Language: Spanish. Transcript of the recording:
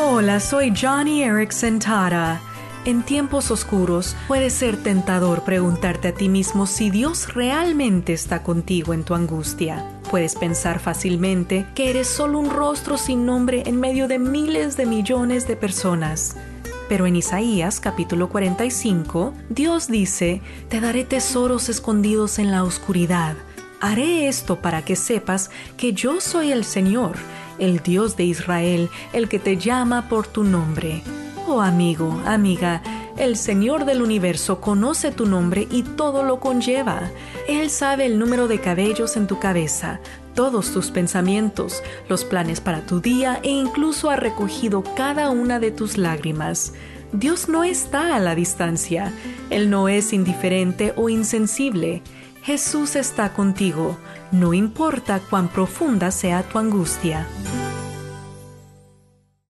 Hola, soy Johnny Erickson Tara. En tiempos oscuros puede ser tentador preguntarte a ti mismo si Dios realmente está contigo en tu angustia. Puedes pensar fácilmente que eres solo un rostro sin nombre en medio de miles de millones de personas. Pero en Isaías capítulo 45, Dios dice, Te daré tesoros escondidos en la oscuridad. Haré esto para que sepas que yo soy el Señor, el Dios de Israel, el que te llama por tu nombre. Oh amigo, amiga, el Señor del universo conoce tu nombre y todo lo conlleva. Él sabe el número de cabellos en tu cabeza, todos tus pensamientos, los planes para tu día e incluso ha recogido cada una de tus lágrimas. Dios no está a la distancia. Él no es indiferente o insensible. Jesús está contigo, no importa cuán profunda sea tu angustia.